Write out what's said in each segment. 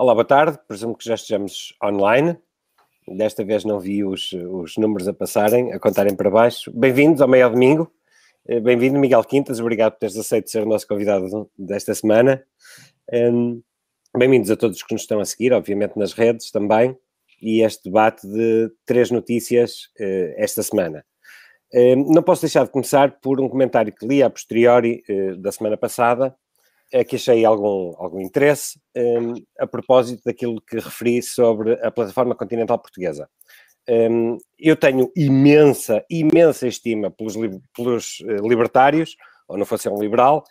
Olá, boa tarde. Presumo que já estejamos online. Desta vez não vi os, os números a passarem, a contarem para baixo. Bem-vindos ao Meio Domingo. Eh, bem-vindo, Miguel Quintas. Obrigado por teres aceito ser o nosso convidado desta semana. Bem-vindos a todos que nos estão a seguir, obviamente nas redes também, e este debate de três notícias uh, esta semana. Não posso deixar de começar por um comentário que li a posteriori uh, da semana passada, é que achei algum, algum interesse um, a propósito daquilo que referi sobre a plataforma continental portuguesa. Um, eu tenho imensa, imensa estima pelos, pelos uh, libertários, ou não fosse um liberal,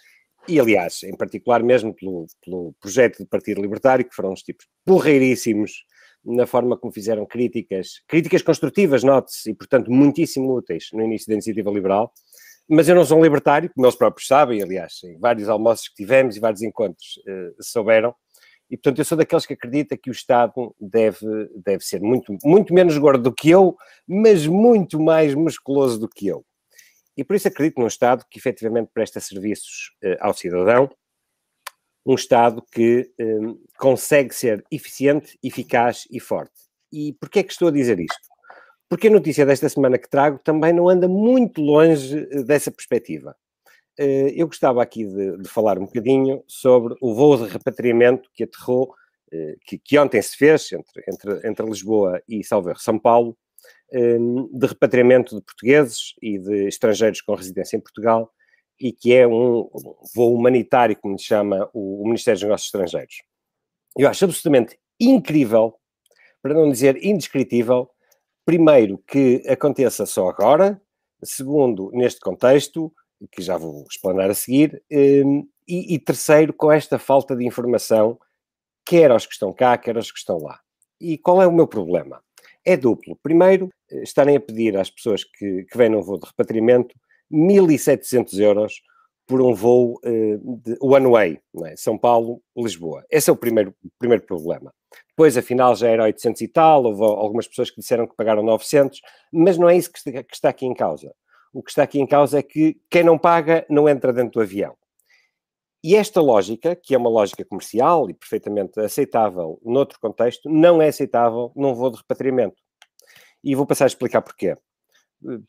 e aliás, em particular mesmo pelo, pelo projeto do Partido Libertário, que foram uns tipos porreiríssimos na forma como fizeram críticas, críticas construtivas, note-se, e portanto muitíssimo úteis no início da iniciativa liberal, mas eu não sou um libertário, como eles próprios sabem, aliás, em vários almoços que tivemos e vários encontros uh, souberam, e portanto eu sou daqueles que acredita que o Estado deve, deve ser muito, muito menos gordo do que eu, mas muito mais musculoso do que eu. E por isso acredito num Estado que efetivamente presta serviços uh, ao cidadão, um Estado que eh, consegue ser eficiente, eficaz e forte. E porquê é que estou a dizer isto? Porque a notícia desta semana que trago também não anda muito longe eh, dessa perspectiva. Eh, eu gostava aqui de, de falar um bocadinho sobre o voo de repatriamento que aterrou, eh, que, que ontem se fez entre, entre, entre Lisboa e Salvador, São Paulo, de repatriamento de portugueses e de estrangeiros com residência em Portugal, e que é um voo humanitário, como chama o, Ministério dos Negócios Estrangeiros. Eu acho absolutamente incrível, para não dizer indescritível, primeiro, que aconteça só agora, segundo, neste contexto, que já vou explanar a seguir, hum, e, e, terceiro, com esta falta de informação, quer aos que estão cá, quer aos que estão lá. E qual é o meu problema? É duplo. Primeiro, estarem a pedir às pessoas que, que vêm num voo de repatriamento 1.700 euros por um voo uh, one way, é? São Paulo-Lisboa. Esse é o primeiro, primeiro problema. Depois, afinal, já era 800 e tal, houve algumas pessoas que disseram que pagaram 900, mas não é isso que está aqui em causa. O que está aqui em causa é que quem não paga não entra dentro do avião. E esta lógica, que é uma lógica comercial e perfeitamente aceitável noutro contexto, não é aceitável num voo de repatriamento. E vou passar a explicar porquê.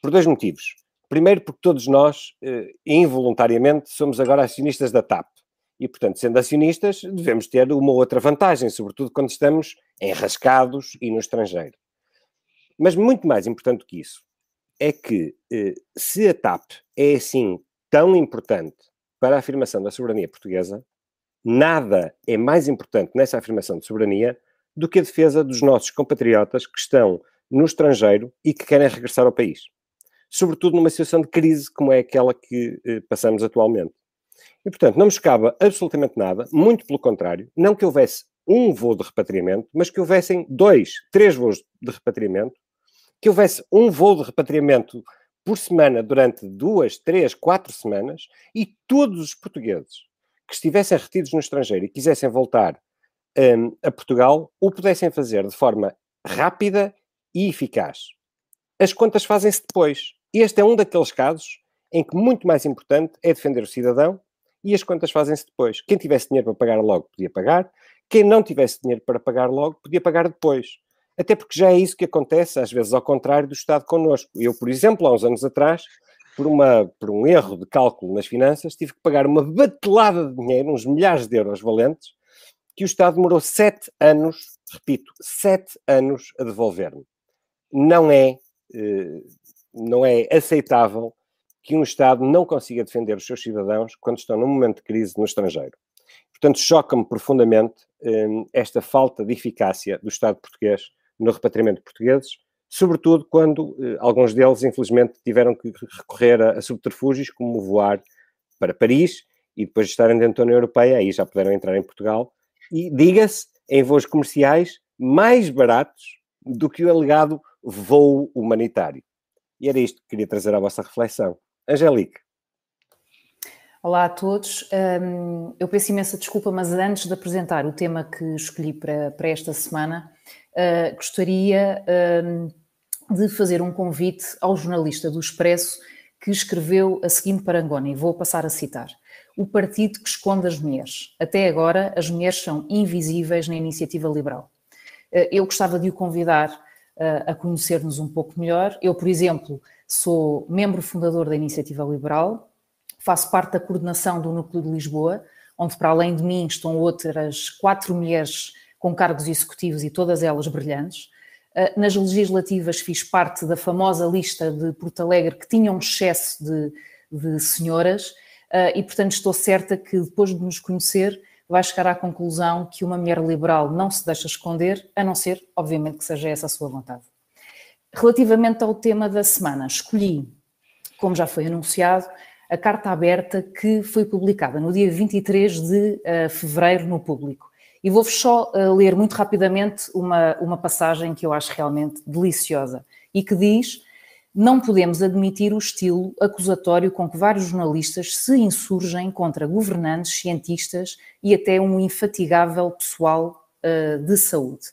Por dois motivos. Primeiro, porque todos nós, eh, involuntariamente, somos agora acionistas da TAP. E, portanto, sendo acionistas, devemos ter uma outra vantagem, sobretudo quando estamos enrascados e no estrangeiro. Mas muito mais importante que isso, é que eh, se a TAP é assim tão importante para a afirmação da soberania portuguesa, nada é mais importante nessa afirmação de soberania do que a defesa dos nossos compatriotas que estão no estrangeiro e que querem regressar ao país sobretudo numa situação de crise como é aquela que eh, passamos atualmente. E, portanto, não me escava absolutamente nada, muito pelo contrário, não que houvesse um voo de repatriamento, mas que houvessem dois, três voos de repatriamento, que houvesse um voo de repatriamento por semana durante duas, três, quatro semanas e todos os portugueses que estivessem retidos no estrangeiro e quisessem voltar um, a Portugal o pudessem fazer de forma rápida e eficaz. As contas fazem-se depois. Este é um daqueles casos em que muito mais importante é defender o cidadão e as contas fazem-se depois. Quem tivesse dinheiro para pagar logo podia pagar, quem não tivesse dinheiro para pagar logo podia pagar depois. Até porque já é isso que acontece, às vezes ao contrário do Estado connosco. Eu, por exemplo, há uns anos atrás, por, uma, por um erro de cálculo nas finanças, tive que pagar uma batelada de dinheiro, uns milhares de euros valentes, que o Estado demorou sete anos, repito, sete anos a devolver-me. Não é eh, não é aceitável que um Estado não consiga defender os seus cidadãos quando estão num momento de crise no estrangeiro. Portanto, choca-me profundamente um, esta falta de eficácia do Estado português no repatriamento de portugueses, sobretudo quando uh, alguns deles, infelizmente, tiveram que recorrer a, a, subterfúgios como voar para Paris e depois de estarem dentro da União Europeia, aí já puderam entrar em Portugal, e, diga-se, em voos comerciais mais baratos do que o alegado voo humanitário. E era isto que queria trazer à vossa reflexão. Angelique. Olá a todos. Um, eu peço imensa desculpa, mas antes de apresentar o tema que escolhi para, para esta semana, uh, gostaria um, de fazer um convite ao jornalista do Expresso que escreveu a seguinte parangona, e vou passar a citar. o partido que esconde as mulheres. Até agora, as mulheres são invisíveis na iniciativa liberal. Eh, eu gostava de o convidar eh, a conhecer-nos um pouco melhor. Eu, por exemplo, sou membro fundador da Iniciativa Liberal, faço parte da coordenação do Núcleo de Lisboa, onde, para além de mim, estão outras quatro mulheres com cargos executivos e todas elas brilhantes. Eh, nas legislativas fiz parte da famosa lista de Porto Alegre que tinha um excesso de, de senhoras e, portanto, estou certa que depois de nos conhecer vai chegar à conclusão que uma mulher liberal não se deixa esconder, a não ser, obviamente, que seja essa a sua vontade. Relativamente ao tema da semana, escolhi, como já foi anunciado, a carta aberta que foi publicada no dia 23 de uh, fevereiro no público. E vou-vos só uh, ler muito rapidamente uma, uma passagem que eu acho realmente deliciosa e que diz não podemos admitir o estilo acusatório com que vários jornalistas se insurgem contra governantes, cientistas e até um infatigável pessoal uh, de saúde.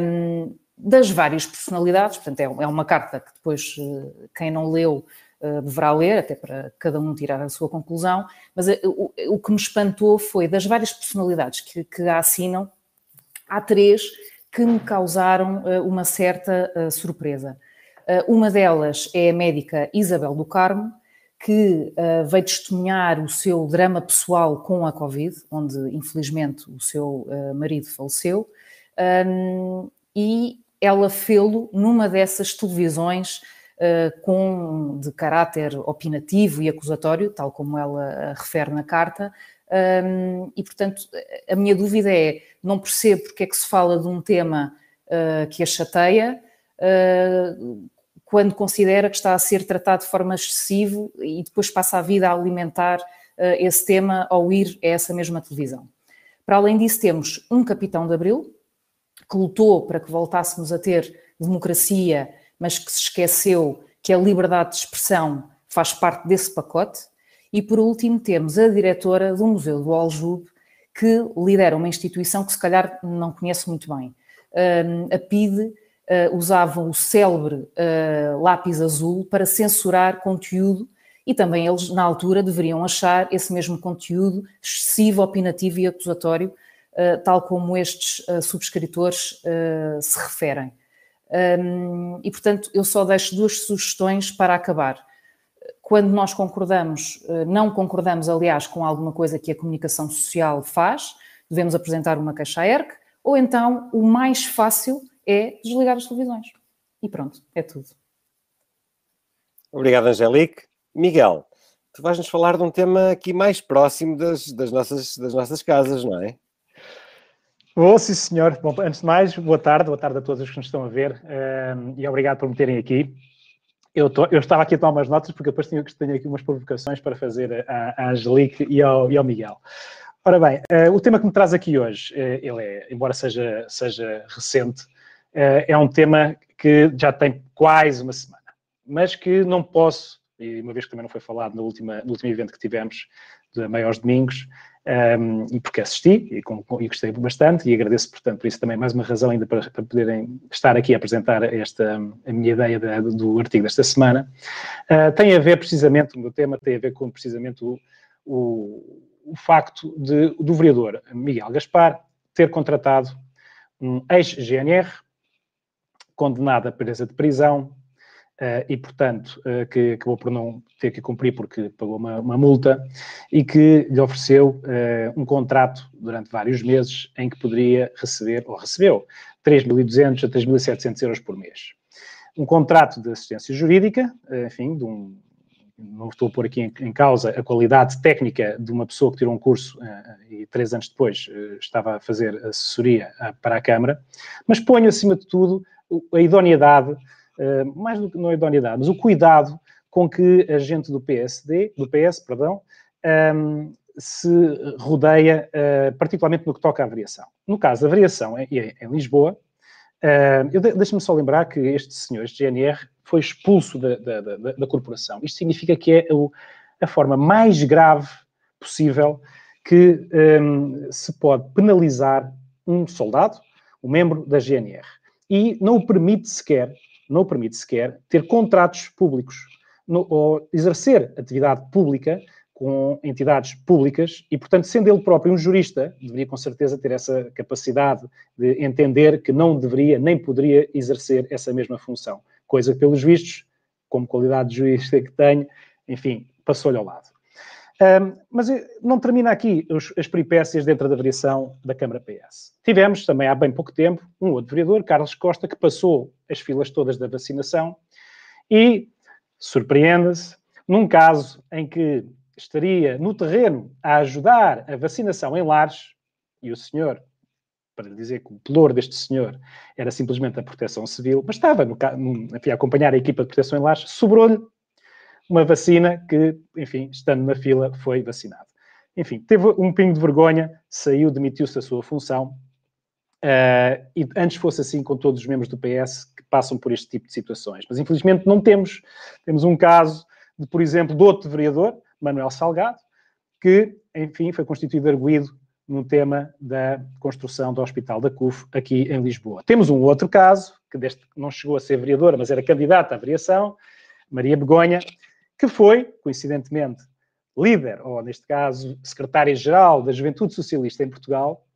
Um, das várias personalidades, portanto, é, é uma carta que depois uh, quem não leu uh, deverá ler, até para cada um tirar a sua conclusão, mas o, o, que me espantou foi das várias personalidades que, que a assinam, há três que me causaram uma certa surpresa. Eh, uma delas é a médica Isabel do Carmo, que uh, veio testemunhar o seu drama pessoal com a Covid, onde infelizmente o seu uh, marido faleceu, um, e ela fê-lo numa dessas televisões uh, com, de caráter opinativo e acusatório, tal como ela refere na carta, um, e portanto a minha dúvida é, não percebo porque é que se fala de um tema que a chateia, quando considera que está a ser tratado de forma excessiva e depois passa a vida a alimentar uh, esse tema ao ir a essa mesma televisão. Para além disso, temos um capitão de Abril, que lutou para que voltássemos a ter democracia, mas que se esqueceu que a liberdade de expressão faz parte desse pacote. E por último, temos a diretora do Museu do Aljube, que lidera uma instituição que se calhar não conhece muito bem. A PIDE uh, usavam o célebre uh, lápis azul para censurar conteúdo e também eles, na altura, deveriam achar esse mesmo conteúdo excessivo, opinativo e acusatório, uh, tal como estes subscritores se referem. Um, e, portanto, eu só deixo duas sugestões para acabar. Quando nós concordamos, não concordamos, aliás, com alguma coisa que a comunicação social faz, devemos apresentar uma à ERC, ou então o mais fácil é desligar as televisões. E pronto, é tudo. Obrigado, Angelique. Miguel, tu vais-nos falar de um tema aqui mais próximo das, das, nossas, das nossas casas, não é? Vou, sim, senhor. Bom, antes de mais, boa tarde, boa tarde a todos os que nos estão a ver um, e obrigado por me terem aqui. Eu, tô, eu, estava aqui a tomar umas notas porque depois tenho, tenho aqui umas provocações para fazer à, à Angelique e ao, e ao Miguel. Ora bem, uh, o tema que me traz aqui hoje, uh, ele é, embora seja, seja recente, uh, é um tema que já tem quase uma semana, mas que não posso, e uma vez que também não foi falado no, no último evento que tivemos, de Maiores Domingos, um, ehm, e porque assisti e, com, e, gostei bastante, e agradeço, portanto, por isso também mais uma razão ainda para, para poderem estar aqui a apresentar esta, a minha ideia de, do artigo desta semana, uh, tem a ver precisamente, o meu tema tem a ver com precisamente o, o o facto de, do vereador Miguel Gaspar ter contratado um ex-GNR condenado a presa de prisão uh, e, portanto, uh, que acabou por não ter que cumprir porque pagou uma, uma multa e que lhe ofereceu uh, um contrato durante vários meses em que poderia receber, ou recebeu, 3.200 a 3.700 euros por mês. Um contrato de assistência jurídica, enfim, de um não estou a pôr aqui em, causa a qualidade técnica de uma pessoa que tirou um curso e três anos depois estava a fazer assessoria para a Câmara, mas ponho acima de tudo a idoneidade, mais do que não a idoneidade, mas o cuidado com que a gente do PSD, do PS, perdão, um, ehm, se rodeia, particularmente no que toca à variação. No caso da variação é, é em Lisboa, uh, deixa-me só lembrar que este senhor, este GNR, foi expulso da, da, da, da corporação. Isto significa que é o, a forma mais grave possível que um, se pode penalizar um soldado, um membro da GNR. E não o permite sequer, não permite sequer ter contratos públicos no, ou exercer atividade pública com entidades públicas e, portanto, sendo ele próprio um jurista, deveria com certeza ter essa capacidade de entender que não deveria nem poderia exercer essa mesma função. Coisa que, pelos vistos, como qualidade de jurista que tenho, enfim, passou-lhe ao lado. Um, mas não termina aqui os, as peripécias dentro da variação da Câmara PS. Tivemos também há bem pouco tempo um outro vereador, Carlos Costa, que passou as filas todas da vacinação e, surpreenda-se, num caso em que estaria no terreno a ajudar a vacinação em lares, e o senhor, para dizer que o pelour deste senhor era simplesmente a proteção civil, mas estava no, a acompanhar a equipa de proteção em lares, sobrou-lhe uma vacina que, enfim, estando na fila, foi vacinado. Enfim, teve um pingo de vergonha, saiu, demitiu-se da sua função, uh, e antes fosse assim com todos os membros do PS que passam por este tipo de situações. Mas, infelizmente, não temos. Temos um caso, de, por exemplo, de outro vereador, Manuel Salgado, que, enfim, foi constituído arguído no tema da construção do Hospital da CUF aqui em Lisboa. Temos um outro caso, que deste, não chegou a ser vereadora, mas era candidata à variação, Maria Begonha, que foi, coincidentemente, líder, ou neste caso, secretária-geral da Juventude Socialista em Portugal,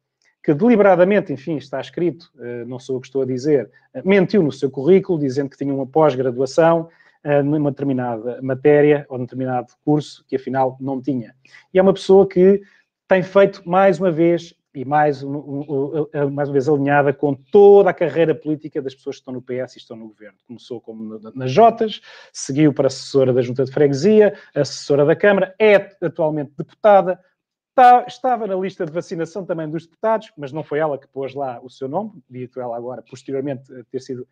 que deliberadamente, enfim, está escrito, eh, não sou eu que estou a dizer, eh, mentiu no seu currículo, dizendo que tinha uma pós-graduação eh, numa determinada matéria ou num determinado curso que afinal não tinha. E é uma pessoa que tem feito mais uma vez e mais, mais uma vez alinhada com toda a carreira política das pessoas que estão no PS e estão no governo. Começou como nas Jotas, seguiu para assessora da Junta de Freguesia, assessora da Câmara, é atualmente deputada, está, estava na lista de vacinação também dos deputados, mas não foi ela que pôs lá o seu nome, dito ela agora, posteriormente, ter sido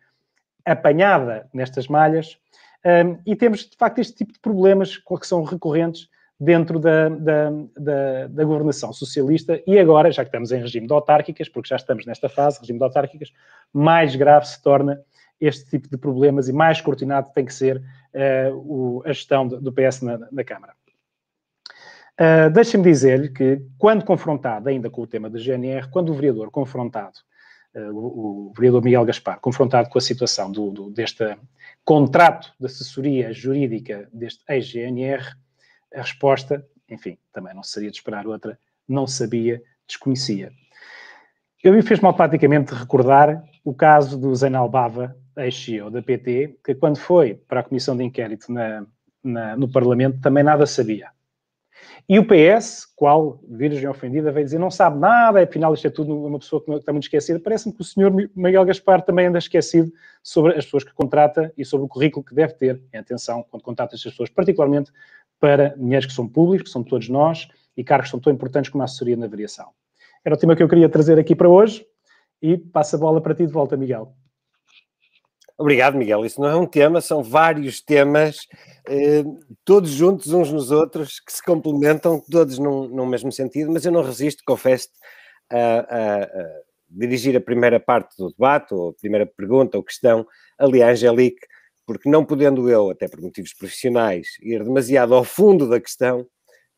apanhada nestas malhas. Um, e temos, de facto, este tipo de problemas que são recorrentes dentro da, da, da, da, governação socialista e agora, já que estamos em regime de autárquicas, porque já estamos nesta fase, regime de autárquicas, mais grave se torna este tipo de problemas e mais cortinado tem que ser uh, o, a gestão do, PS na, na Câmara. Uh, Deixem-me dizer-lhe que, quando confrontado ainda com o tema da GNR, quando o vereador confrontado, uh, o, o, vereador Miguel Gaspar, confrontado com a situação do, do, deste contrato de assessoria jurídica deste ex-GNR, a resposta, enfim, também não seria de esperar outra, não sabia, desconhecia. Eu me fez-me automaticamente recordar o caso do Zainal Bava, ex-CEO da PT, que quando foi para a comissão de inquérito na, na, no Parlamento também nada sabia. E o PS, qual virgem ofendida, veio dizer não sabe nada, afinal isto é tudo uma pessoa que está muito esquecida. Parece-me que o senhor Miguel Gaspar também anda esquecido sobre as pessoas que contrata e sobre o currículo que deve ter. Em atenção, quando contrata estas pessoas, particularmente para dinheiros que são públicos, que são todos nós, e cargos que são tão importantes como a assessoria na variação. Era o tema que eu queria trazer aqui para hoje e passo a bola para ti de volta, Miguel. Obrigado, Miguel. Isso não é um tema, são vários temas, eh, todos juntos uns nos outros, que se complementam, todos num, num mesmo sentido, mas eu não resisto, confesso, a, a, a, dirigir a primeira parte do debate, ou a primeira pergunta ou questão, ali à Angelique, porque não podendo eu, até por motivos profissionais, ir demasiado ao fundo da questão,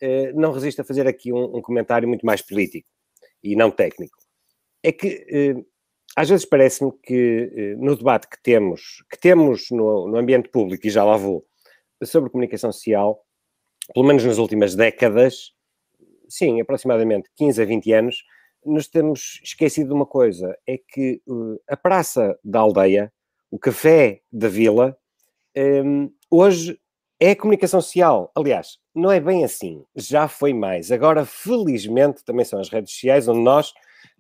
eh, não resisto a fazer aqui um, comentário muito mais político e não técnico. É que eh, às vezes parece-me que eh, no debate que temos, que temos no, ambiente público, e já lá vou, sobre comunicação social, pelo menos nas últimas décadas, sim, aproximadamente 15 a 20 anos, nos temos esquecido de uma coisa, é que a praça da aldeia, o café da vila, um, hoje é a comunicação social. Aliás, não é bem assim, já foi mais. Agora, felizmente, também são as redes sociais onde nós,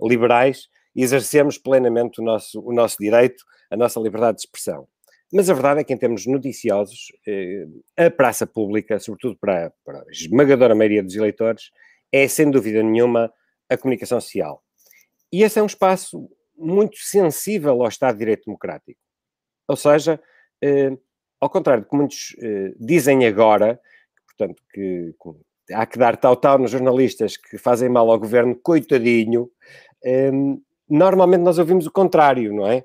liberais, exercemos plenamente o nosso, o nosso direito, a nossa liberdade de expressão. Mas a verdade é que, em termos noticiosos, eh, a praça pública, sobretudo para, para a esmagadora maioria dos eleitores, é sem dúvida nenhuma a comunicação social. E esse é um espaço muito sensível ao Estado de Direito Democrático. Ou seja, eh, ao contrário do que muitos eh, dizem agora, portanto, que, há que dar tal-tal nos jornalistas que fazem mal ao governo, coitadinho, eh, normalmente nós ouvimos o contrário, não é?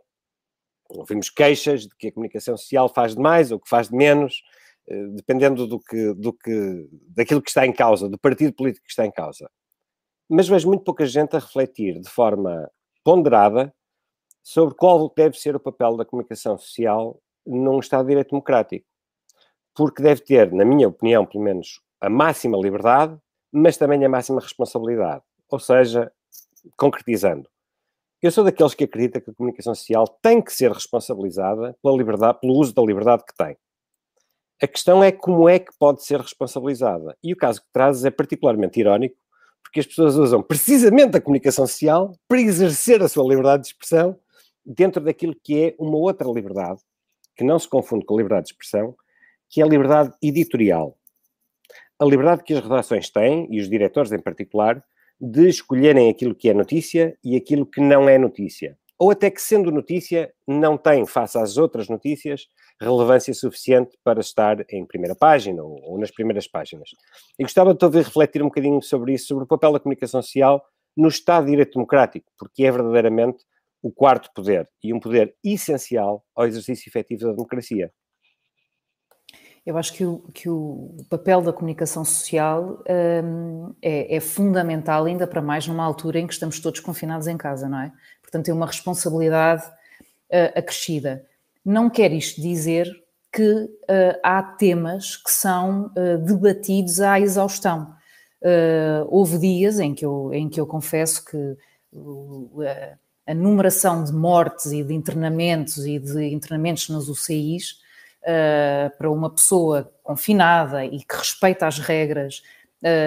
Ouvimos queixas de que a comunicação social faz de mais ou que faz de menos, eh, dependendo do que, do que, daquilo que está em causa, do partido político que está em causa. Mas vejo muito pouca gente a refletir de forma ponderada sobre qual deve ser o papel da comunicação social num Estado de Direito Democrático. Porque deve ter, na minha opinião, pelo menos, a máxima liberdade, mas também a máxima responsabilidade. Ou seja, concretizando, eu sou daqueles que acredita que a comunicação social tem que ser responsabilizada pela liberdade, pelo uso da liberdade que tem. A questão é como é que pode ser responsabilizada. E o caso que trazes é particularmente irónico, porque as pessoas usam precisamente a comunicação social para exercer a sua liberdade de expressão dentro daquilo que é uma outra liberdade, que não se confunde com a liberdade de expressão, que é a liberdade editorial. A liberdade que as redações têm, e os diretores em particular, de escolherem aquilo que é notícia e aquilo que não é notícia. Ou até que, sendo notícia, não tem, face às outras notícias, relevância suficiente para estar em primeira página ou, ou nas primeiras páginas. E gostava de ouvir refletir um bocadinho sobre isso, sobre o papel da comunicação social no Estado de Direito Democrático, porque é verdadeiramente o quarto poder e um poder essencial ao exercício efetivo da democracia. Eu acho que o, que o papel da comunicação social um, é, é, fundamental, ainda para mais numa altura em que estamos todos confinados em casa, não é? Portanto, é uma responsabilidade uh, acrescida. Não quer isto dizer que uh, há temas que são uh, debatidos à exaustão. houve dias em que eu, em que eu confesso que a numeração de mortes e de internamentos e de internamentos nas UCIs uh, para uma pessoa confinada e que respeita as regras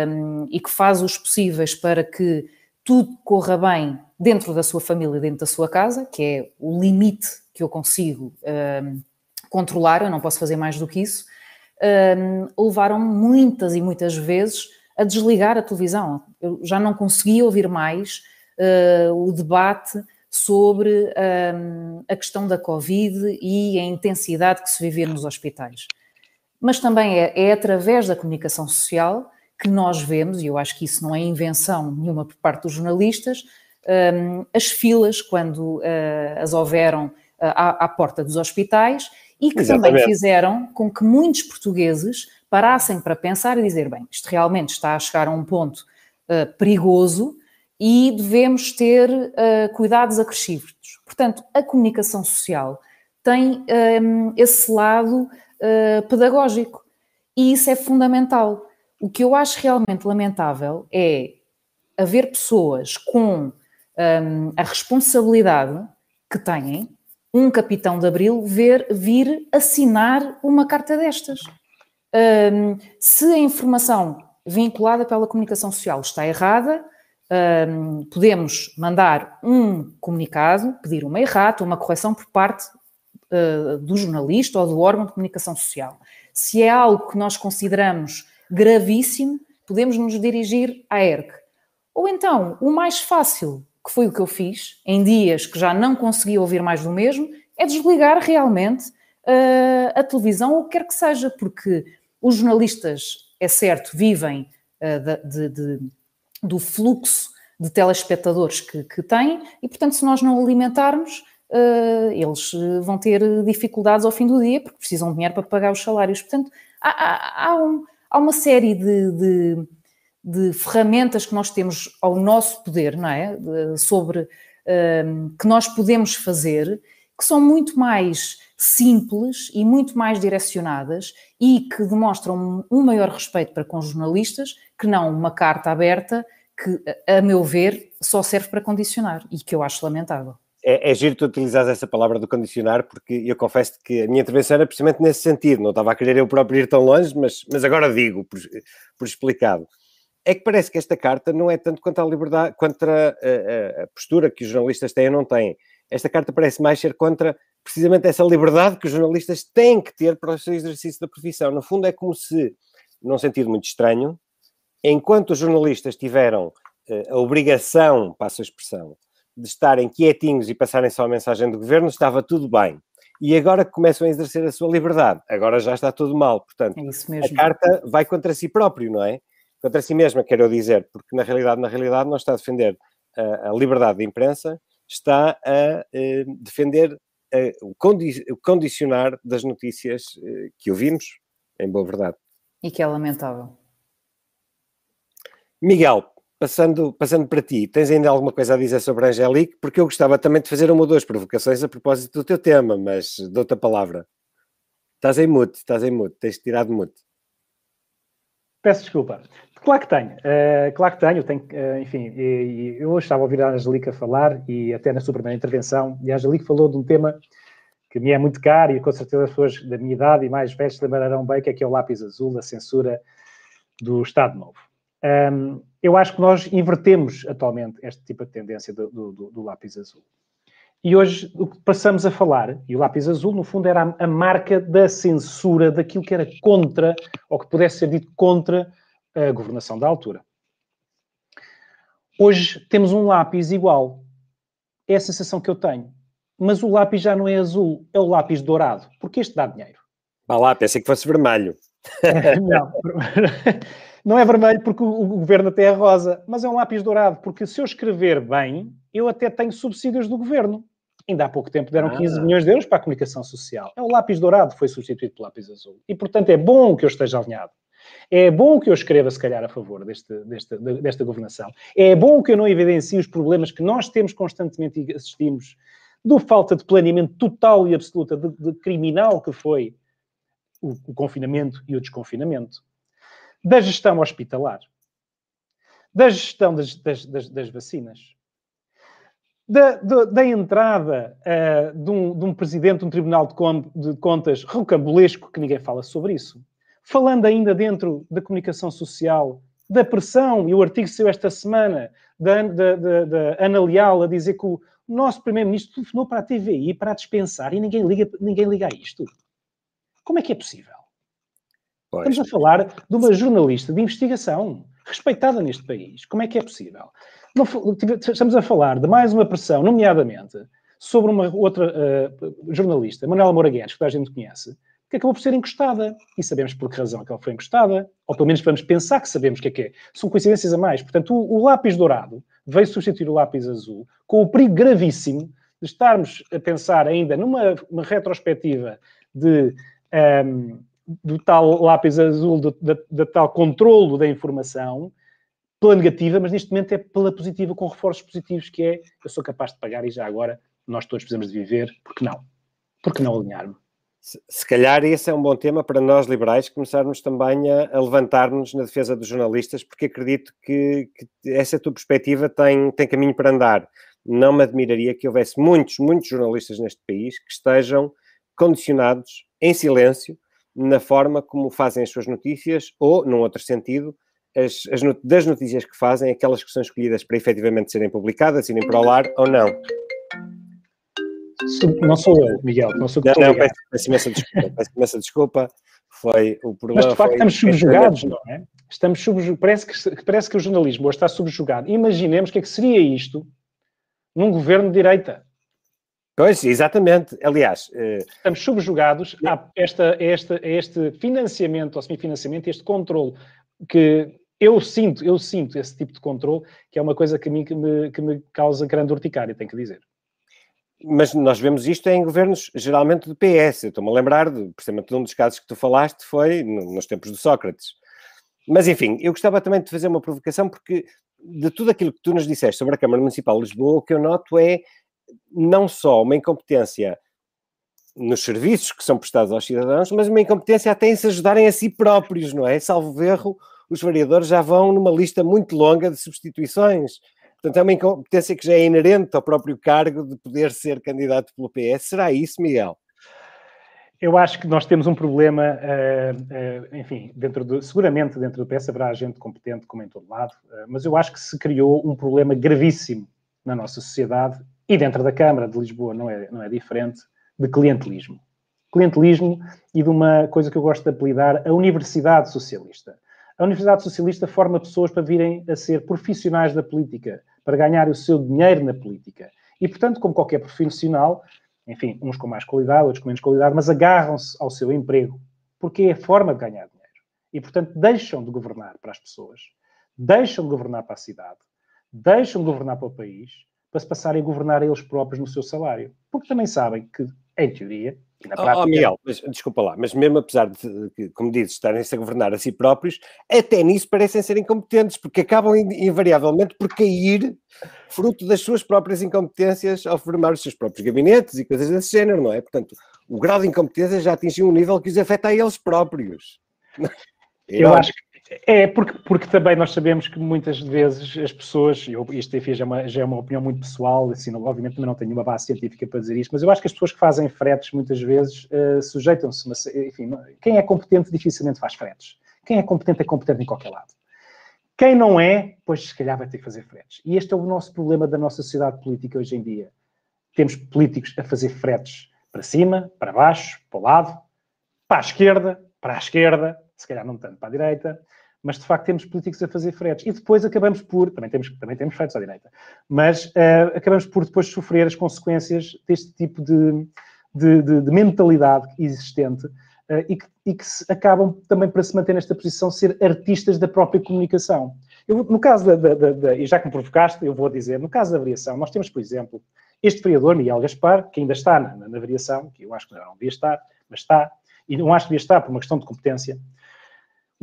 um, e que faz os possíveis para que tudo corra bem dentro da sua família, dentro da sua casa, que é o limite que eu consigo um, controlar, eu não posso fazer mais do que isso, um, levaram muitas e muitas vezes a desligar a televisão. Eu já não conseguia ouvir mais uh, o debate sobre um, a questão da Covid e a intensidade que se vivia nos hospitais. Mas também é, é através da comunicação social que nós vemos, e eu acho que isso não é invenção nenhuma por parte dos jornalistas, um, as filas quando uh, as houveram uh, à, à, porta dos hospitais e que Exatamente. também fizeram com que muitos portugueses parassem para pensar e dizer: bem, isto realmente está a chegar a um ponto uh, perigoso e devemos ter uh, cuidados acrescidos. Portanto, a comunicação social tem um, ehm, esse lado uh, pedagógico e isso é fundamental. O que eu acho realmente lamentável é haver pessoas com um, ehm, a responsabilidade que têm um capitão de abril ver, vir assinar uma carta destas. Um, ehm, se a informação vinculada pela comunicação social está errada, um, podemos mandar um comunicado, pedir uma errata, uma correção por parte uh, do jornalista ou do órgão de comunicação social. Se é algo que nós consideramos gravíssimo, podemos nos dirigir à ERC. Ou então, o mais fácil, que foi o que eu fiz, em dias que já não conseguia ouvir mais do mesmo, é desligar realmente uh, a televisão ou o que quer que seja, porque os jornalistas, é certo, vivem uh, de, de, de do fluxo de telespectadores que, que têm e, portanto, se nós não alimentarmos, uh, eles vão ter dificuldades ao fim do dia porque precisam de dinheiro para pagar os salários. Portanto, há, há, há, um, há uma série de, de, de, ferramentas que nós temos ao nosso poder, não é? De, sobre que nós podemos fazer que são muito mais simples e muito mais direcionadas e que demonstram um maior respeito para com os jornalistas que não uma carta aberta que, a meu ver, só serve para condicionar e que eu acho lamentável. É, é giro tu utilizares essa palavra do condicionar, porque eu confesso que a minha intervenção era precisamente nesse sentido, não estava a querer eu próprio ir tão longe, mas, mas agora digo, por, por explicado. É que parece que esta carta não é tanto quanto a liberdade, contra a, a, a postura que os jornalistas têm ou não têm. Esta carta parece mais ser contra precisamente essa liberdade que os jornalistas têm que ter para o seu exercício da profissão. No fundo, é como se, num sentido muito estranho, enquanto os jornalistas tiveram uh, a obrigação, passo a expressão, de estarem quietinhos e passarem só a mensagem do governo, estava tudo bem. E agora que começam a exercer a sua liberdade, agora já está tudo mal. Portanto, é a carta vai contra si próprio, não é? Contra si mesma, quero dizer, porque na realidade, na realidade, não está a defender a, a liberdade de imprensa, está a uh, defender uh, o, condi o, condicionar das notícias uh, que ouvimos, em boa verdade. E que é lamentável. Miguel, passando, passando para ti, tens ainda alguma coisa a dizer sobre a Angelique? Porque eu gostava também de fazer uma ou duas provocações a propósito do teu tema, mas dou-te a palavra. Estás em mute, estás em mute, tens tirado mute. Peço desculpa. Claro que tenho, uh, claro que tenho, tenho uh, enfim, e, e eu hoje estava a ouvir a Angelica falar e até na sua primeira intervenção, e a Angelica falou de um tema que me é muito caro e com certeza as pessoas da minha idade e mais velhos se lembrarão bem que é, que é o lápis azul, a censura do Estado Novo. Um, eu acho que nós invertemos atualmente este tipo de tendência do, do, do, lápis azul. E hoje o que passamos a falar, e o lápis azul, no fundo, era a, a marca da censura daquilo que era contra, ou que pudesse ser dito contra a governação da altura. Hoje temos um lápis igual. É a sensação que eu tenho. Mas o lápis já não é azul, é o lápis dourado, porque este dá dinheiro. Vá lá, pensei que fosse vermelho. não, não é vermelho porque o, governo até é rosa, mas é um lápis dourado, porque se eu escrever bem, eu até tenho subsídios do governo. Ainda há pouco tempo deram ah. 15 milhões de euros para a comunicação social. É o lápis dourado que foi substituído pelo lápis azul. E, portanto, é bom que eu esteja alinhado. É bom que eu escreva, se calhar, a favor deste, desta, desta governação. É bom que eu não evidencie os problemas que nós temos constantemente e assistimos do falta de planeamento total e absoluta de, de criminal que foi o, o confinamento e o desconfinamento, da gestão hospitalar, da gestão das, das, das, das vacinas, da, da, da entrada uh, de, um, de, um, presidente de um tribunal de, de contas rocambolesco, que ninguém fala sobre isso, falando ainda dentro da comunicação social, da pressão, e o artigo saiu esta semana, da, da, da, da Ana Leal a dizer que o nosso primeiro-ministro telefonou para a TVI para a dispensar e ninguém liga, ninguém liga a isto. Como é que é possível? Pois. Estamos a falar de uma jornalista de investigação respeitada neste país. Como é que é possível? Estamos a falar de mais uma pressão, nomeadamente, sobre uma outra uh, jornalista, Manuela Moura Guedes, que toda a gente conhece, que acabou por ser encostada. E sabemos por que razão é que ela foi encostada, ou pelo menos vamos pensar que sabemos o que é que é. São coincidências a mais. Portanto, o, o lápis dourado veio substituir o lápis azul, com o perigo gravíssimo de estarmos a pensar ainda numa retrospectiva de, um, do tal lápis azul, do, da, da tal controlo da informação, pela negativa, mas neste momento é pela positiva, com reforços positivos, que é eu sou capaz de pagar e já agora nós todos precisamos de viver, porque não? Porque não alinhar-me? Se, calhar esse é um bom tema para nós liberais começarmos também a, a levantar-nos na defesa dos jornalistas, porque acredito que, que, essa tua perspectiva tem, tem caminho para andar. Não me admiraria que houvesse muitos, muitos jornalistas neste país que estejam condicionados em silêncio na forma como fazem as suas notícias ou, num outro sentido, as, as, das notícias que fazem, aquelas que são escolhidas para efetivamente serem publicadas, irem para o ar ou não. Não sou eu, Miguel, não sou eu. Não, não peço, peço imensa desculpa, peço imensa desculpa. Foi o problema. Mas de facto estamos subjugados, não é? Estamos subjugados. Parece que, parece que o jornalismo hoje está subjugado. Imaginemos o que é que seria isto num governo de direita. Pois, exatamente. Aliás, eh, estamos subjugados a, esta, a, esta, a este financiamento, ao semifinanciamento, este controle que eu sinto, eu sinto esse tipo de controle, que é uma coisa que, a mim, que, me, que me causa grande urticária, tenho que dizer mas nós vemos isto em governos geralmente do PS. Estou-me a lembrar, de, precisamente, de um dos casos que tu falaste foi nos tempos de Sócrates. Mas, enfim, eu gostava também de fazer uma provocação, porque de tudo aquilo que tu nos disseste sobre a Câmara Municipal de Lisboa, o que eu noto é não só uma incompetência nos serviços que são prestados aos cidadãos, mas uma incompetência até em se ajudarem a si próprios, não é? Salvo erro, os vereadores já vão numa lista muito longa de substituições. Portanto, é uma incompetência que já é inerente ao próprio cargo de poder ser candidato pelo PS. Será isso, Miguel? Eu acho que nós temos um problema, uh, uh, enfim, dentro do, seguramente dentro do PS haverá gente competente, como em todo lado, uh, mas eu acho que se criou um problema gravíssimo na nossa sociedade e dentro da Câmara de Lisboa não é, não é diferente, de clientelismo. Clientelismo e de uma coisa que eu gosto de apelidar, a Universidade Socialista. A Universidade Socialista forma pessoas para virem a ser profissionais da política, para ganhar o seu dinheiro na política. E, portanto, como qualquer profissional, enfim, uns com mais qualidade, outros com menos qualidade, mas agarram-se ao seu emprego, porque é a forma de ganhar dinheiro. E, portanto, deixam de governar para as pessoas, deixam de governar para a cidade, deixam de governar para o país, para se passarem a governar eles próprios no seu salário. Porque também sabem que, em teoria, na prática... Oh, Miguel, mas, desculpa lá, mas mesmo apesar de, como dizes, estarem-se a governar a si próprios, até nisso parecem ser incompetentes, porque acabam invariavelmente por cair fruto das suas próprias incompetências ao formar os seus próprios gabinetes e coisas desse género, não é? Portanto, o grau de incompetência já atingiu um nível que os afeta a eles próprios. Eu acho, É, porque, porque também nós sabemos que muitas vezes as pessoas, eu, isto enfim, já, é uma, já é uma opinião muito pessoal, assim, obviamente também não tenho uma base científica para dizer isto, mas eu acho que as pessoas que fazem fretes muitas vezes uh, sujeitam-se, enfim, quem é competente dificilmente faz fretes. Quem é competente é competente em qualquer lado. Quem não é, pois se calhar vai ter que fazer fretes. E este é o nosso problema da nossa sociedade política hoje em dia. Temos políticos a fazer fretes para cima, para baixo, para o lado, para a esquerda, para a esquerda, se calhar não tanto para a direita, mas de facto temos políticos a fazer fretes. E depois acabamos por, também temos, também temos fretes à direita, mas uh, acabamos por depois sofrer as consequências deste tipo de, de, de, de mentalidade existente uh, e, que, e, que, acabam também para se manter nesta posição ser artistas da própria comunicação. Eu, no caso da, da, da, da, e já que me provocaste, eu vou dizer, no caso da variação, nós temos, por exemplo, este vereador, Miguel Gaspar, que ainda está na, na variação, que eu acho que não devia estar, mas está, e não acho que devia estar por uma questão de competência,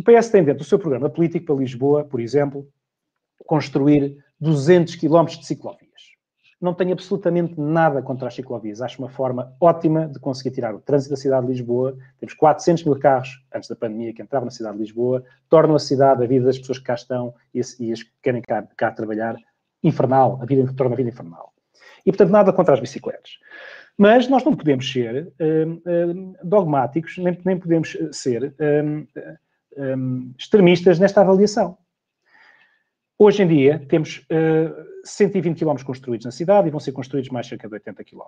o PS tem dentro do seu programa político para Lisboa, por exemplo, construir 200 km de ciclovias. Não tenho absolutamente nada contra as ciclovias. Acho uma forma ótima de conseguir tirar o trânsito da cidade de Lisboa. Temos 400 mil carros, antes da pandemia, que entravam na cidade de Lisboa, tornam a cidade, a vida das pessoas que cá estão e as, que querem cá, cá, trabalhar, infernal. A vida torna a vida infernal. E, portanto, nada contra as bicicletas. Mas nós não podemos ser hum, hum, dogmáticos, nem, nem podemos ser hum, um, extremistas nesta avaliação. Hoje em dia, temos uh, 120 km construídos na cidade e vão ser construídos mais cerca de 80 km.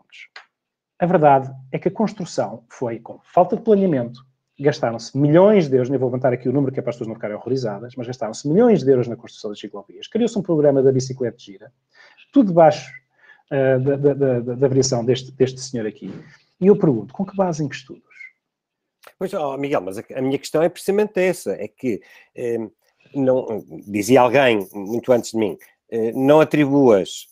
A verdade é que a construção foi com falta de planeamento, gastaram-se milhões de euros, nem vou levantar aqui o número que é para as pessoas não ficarem horrorizadas, mas gastaram-se milhões de euros na construção das ciclovias. Criou-se um programa da bicicleta gira, tudo debaixo uh, da, da, da, da variação deste, deste senhor aqui. E eu pergunto, com que base em que estudos? Pois, oh, Miguel, mas a, minha questão é precisamente essa, é que eh, não, dizia alguém muito antes de mim, eh, não atribuas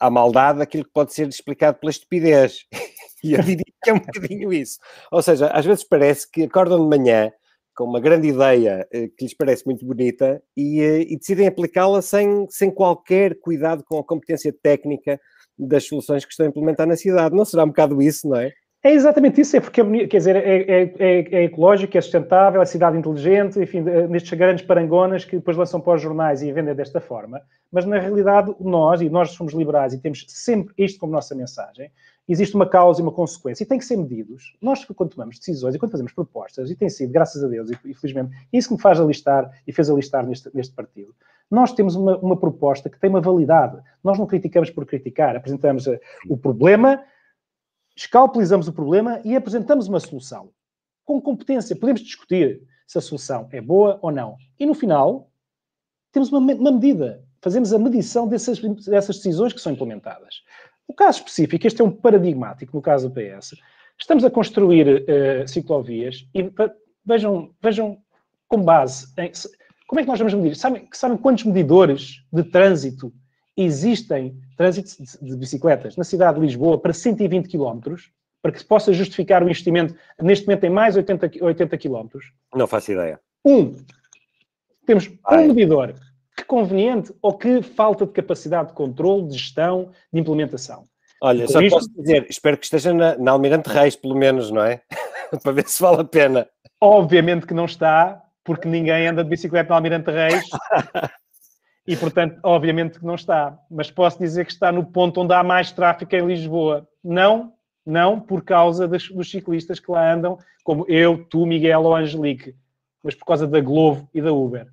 à maldade aquilo que pode ser explicado pela estupidez. e eu diria que é um bocadinho isso. Ou seja, às vezes parece que acordam de manhã com uma grande ideia eh, que lhes parece muito bonita e, eh, e decidem aplicá-la sem, sem qualquer cuidado com a competência técnica das soluções que estão a implementar na cidade. Não será um bocado isso, não é? É exatamente isso, é porque, quer dizer, é, é, é, é ecológico, é sustentável, é cidade inteligente, enfim, nestes grandes parangonas que depois lançam para os jornais e vendem desta forma, mas na realidade nós, e nós somos liberais e temos sempre isto como nossa mensagem, existe uma causa e uma consequência e tem que ser medidos. Nós, quando tomamos decisões e quando fazemos propostas, e tem sido, graças a Deus, e felizmente, isso que me faz alistar e fez alistar neste, neste partido, nós temos uma, uma proposta que tem uma validade. Nós não criticamos por criticar, apresentamos uh, o problema escalpelizamos o problema e apresentamos uma solução. Com competência, podemos discutir se a solução é boa ou não. E no final, temos uma, uma medida. Fazemos a medição dessas, dessas decisões que são implementadas. No caso específico, este é um paradigmático no caso do PS. Estamos a construir uh, ciclovias e vejam, vejam com base em. Como é que nós vamos medir? Sabem, sabem quantos medidores de trânsito existem trânsitos de bicicletas na cidade de Lisboa para 120 km, para que se possa justificar o investimento, neste momento tem mais 80, 80 km. Não faço ideia. Um. Temos Ai. um medidor. Que conveniente ou que falta de capacidade de controle, de gestão, de implementação. Olha, só isto... posso dizer, espero que esteja na, na Almirante Reis, pelo menos, não é? para ver se vale a pena. Obviamente que não está, porque ninguém anda de bicicleta na Almirante Reis. E, portanto, obviamente que não está. Mas posso dizer que está no ponto onde há mais tráfego em Lisboa. Não, não por causa dos, dos ciclistas que lá andam, como eu, tu, Miguel ou Angelique, mas por causa da Glovo e da Uber.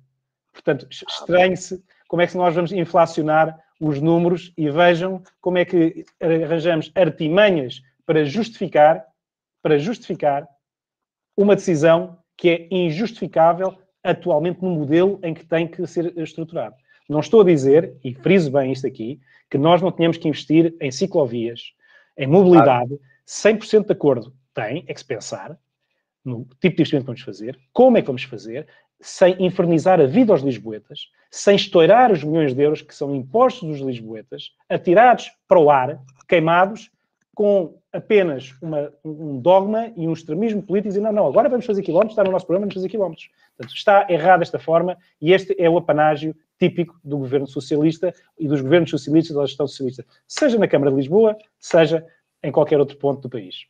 Portanto, estranhe-se como é que nós vamos inflacionar os números e vejam como é que arranjamos artimanhas para justificar, para justificar uma decisão que é injustificável atualmente no modelo em que tem que ser estruturado. Não estou a dizer, e friso bem isto aqui, que nós não tenhamos que investir em ciclovias, em mobilidade, 100% de acordo. Tem, é que se pensar no tipo de investimento que vamos fazer, como é que vamos fazer, sem infernizar a vida aos lisboetas, sem estourar os milhões de euros que são impostos dos lisboetas, atirados para o ar, queimados, com apenas uma, um dogma e um extremismo político, dizendo, não, não, agora vamos fazer quilómetros, está no nosso programa, vamos fazer quilómetros. Portanto, está errado desta forma e este é o apanágio típico do governo socialista e dos governos socialistas da gestão socialista, seja na Câmara de Lisboa, seja em qualquer outro ponto do país.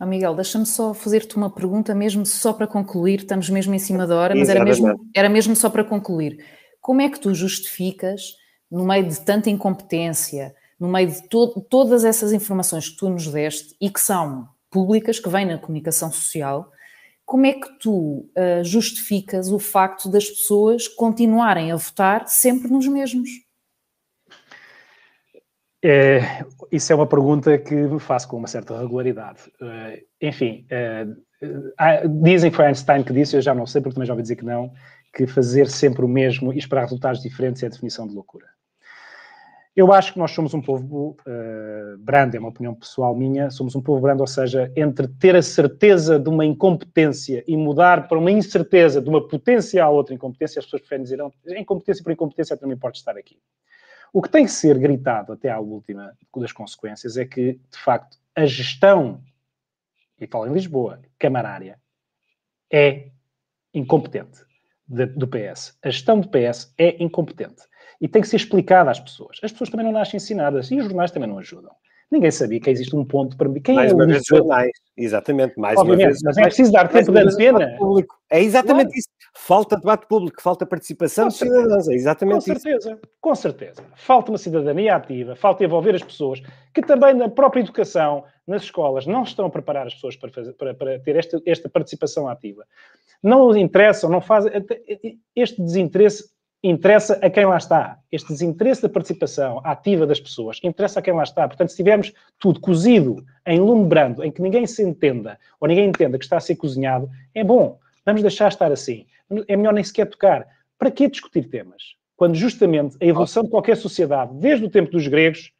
Oh, Miguel, deixa-me só fazer-te uma pergunta, mesmo só para concluir, estamos mesmo em cima da hora, mas era mesmo, era mesmo só para concluir. Como é que tu justificas, no meio de tanta incompetência, no meio de to todas essas informações que tu nos deste e que são públicas, que vêm na comunicação social, como é que tu uh, justificas o facto das pessoas continuarem a votar sempre nos mesmos? É, isso é uma pergunta que me faço com uma certa regularidade. Uh, enfim, uh, dizem foi Einstein que disse, eu já não sei, porque também já ouvi dizer que não, que fazer sempre o mesmo e esperar resultados diferentes é a definição de loucura. Eu acho que nós somos um povo uh, brando, é uma opinião pessoal minha, somos um povo brando, ou seja, entre ter a certeza de uma incompetência e mudar para uma incerteza de uma potencial outra incompetência, as pessoas preferem dizer, não, incompetência por incompetência, não me importa estar aqui. O que tem que ser gritado até à última das consequências é que, de facto, a gestão, e falo em Lisboa, camarária, é incompetente de, do PS. A gestão do PS é incompetente. E tem que ser explicada às pessoas. As pessoas também não nascem ensinadas e os jornais também não ajudam. Ninguém sabia que existe um ponto para mim. Quem mais é uma vez jornais, exatamente, mais Obviamente, uma vez. Mas é preciso dar tempo de antena. É exatamente claro. isso. Falta debate público, falta participação com de certeza. cidadãos. É exatamente com certeza, isso. com certeza. Falta uma cidadania ativa, falta envolver as pessoas, que também na própria educação, nas escolas, não estão a preparar as pessoas para, fazer, para, para ter esta, esta participação ativa. Não interessam, não fazem. Este desinteresse interessa a quem lá está. Este desinteresse da participação ativa das pessoas interessa a quem lá está. Portanto, se tivermos tudo cozido em lume brando, em que ninguém se entenda ou ninguém entenda que está a ser cozinhado, é bom. Vamos deixar estar assim. É melhor nem sequer tocar. Para que discutir temas? Quando justamente a evolução de qualquer sociedade, desde o tempo dos gregos,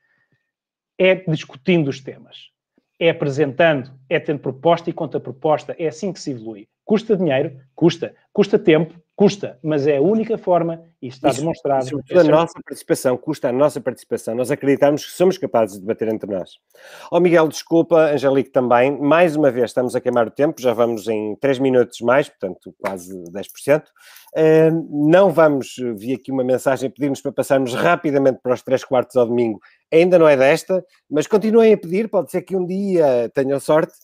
é discutindo os temas. É apresentando, é tendo proposta e contra-proposta. É assim que se evolui. Custa dinheiro? Custa. Custa tempo? Custa, mas é a única forma, e está isso, demonstrado. Sobretudo a nossa participação, custa a nossa participação. Nós acreditamos que somos capazes de debater entre nós. Ó oh, Miguel, desculpa, Angelique também. Mais uma vez estamos a queimar o tempo, já vamos em 3 minutos mais, portanto quase 10%. Uh, não vamos, vi aqui uma mensagem pedir-nos para passarmos rapidamente para os 3 quartos ao domingo. Ainda não é desta, mas continuem a pedir, pode ser que um dia tenham sorte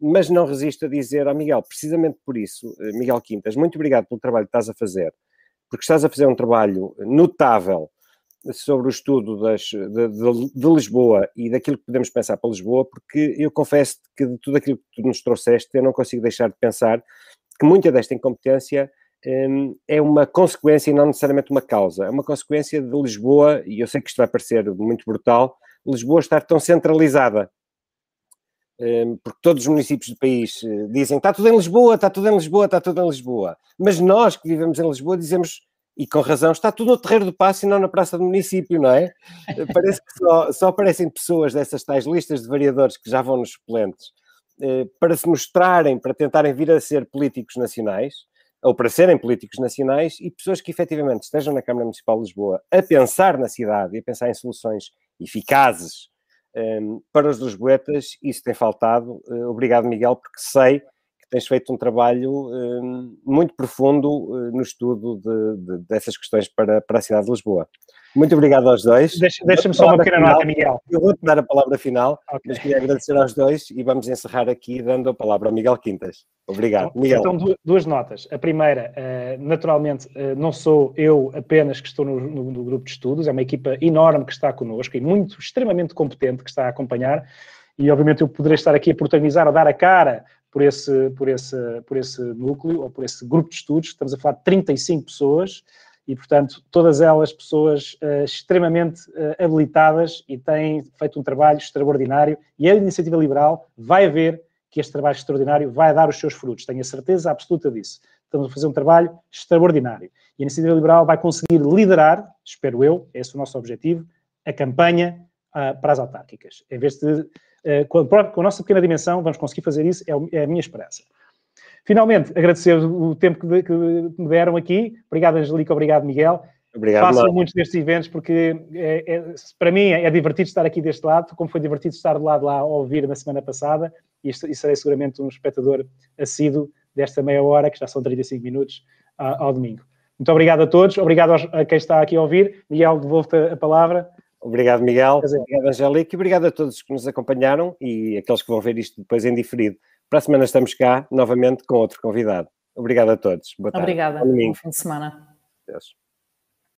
mas não resisto a dizer Miguel, precisamente por isso, eh, Miguel Quintas, muito obrigado pelo trabalho que estás a fazer, porque estás a fazer um trabalho notável sobre o estudo das, de, de, de, Lisboa e daquilo que podemos pensar para Lisboa, porque eu confesso que de tudo aquilo que tu nos trouxeste, eu não consigo deixar de pensar que muita desta incompetência hum, é uma consequência e não necessariamente uma causa. É uma consequência de Lisboa, e eu sei que isto vai parecer muito brutal, Lisboa estar tão centralizada porque todos os municípios do país eh, dizem está tudo em Lisboa, está tudo em Lisboa, está tudo em Lisboa. Mas nós que vivemos em Lisboa dizemos, e com razão, está tudo no Terreiro do Passo e não na Praça do Município, não é? Eh, parece que só, só aparecem pessoas dessas tais listas de vereadores que já vão nos suplentes eh, para se mostrarem, para tentarem vir a ser políticos nacionais, ou para serem políticos nacionais, e pessoas que efetivamente estejam na Câmara Municipal de Lisboa a pensar na cidade e a pensar em soluções eficazes para os lisboetas, isso tem faltado. Uh, obrigado, Miguel, porque sei tens feito um trabalho um, muito profundo uh, no estudo de, de, dessas questões para, para a cidade de Lisboa. Muito obrigado aos dois. Deixa-me deixa só uma pequena nota, Miguel. Eu vou-te dar a palavra final, okay. mas queria agradecer aos dois e vamos encerrar aqui dando a palavra ao Miguel Quintas. Obrigado. Então, Miguel. Então, duas notas. A primeira, uh, naturalmente, uh, não sou eu apenas que estou no, no, no, grupo de estudos, é uma equipa enorme que está connosco e muito, extremamente competente que está a acompanhar e, obviamente, eu poderei estar aqui a protagonizar, a dar a cara por esse, por esse, por esse núcleo ou por esse grupo de estudos. Estamos a falar de 35 pessoas e, portanto, todas elas pessoas uh, extremamente uh, habilitadas e têm feito um trabalho extraordinário e a Iniciativa Liberal vai ver que este trabalho extraordinário vai dar os seus frutos, tenho a certeza absoluta disso. Estamos a fazer um trabalho extraordinário e a Iniciativa Liberal vai conseguir liderar, espero eu, esse é o nosso objetivo, a campanha uh, para as autárquicas. Em vez de, com a, com, a, nossa pequena dimensão, vamos conseguir fazer isso, é, é a minha esperança. Finalmente, agradecer o tempo que, me deram aqui. Obrigado, Angelica. Obrigado, Miguel. Obrigado, Façam muitos destes eventos, porque é, é, para mim é divertido estar aqui deste lado, como foi divertido estar do lado lá a ouvir na semana passada, e, e serei seguramente um espectador assíduo desta meia hora, que já são 35 minutos, ao domingo. Muito obrigado a todos, obrigado a quem está aqui a ouvir. Miguel, devolvo-te a palavra. Obrigado, Miguel. Obrigado, Angélica. E obrigado a todos que nos acompanharam e aqueles que vão ver isto depois em diferido. Para a semana estamos cá, novamente, com outro convidado. Obrigado a todos. Boa tarde. Obrigada. Bom fim de semana. Deus.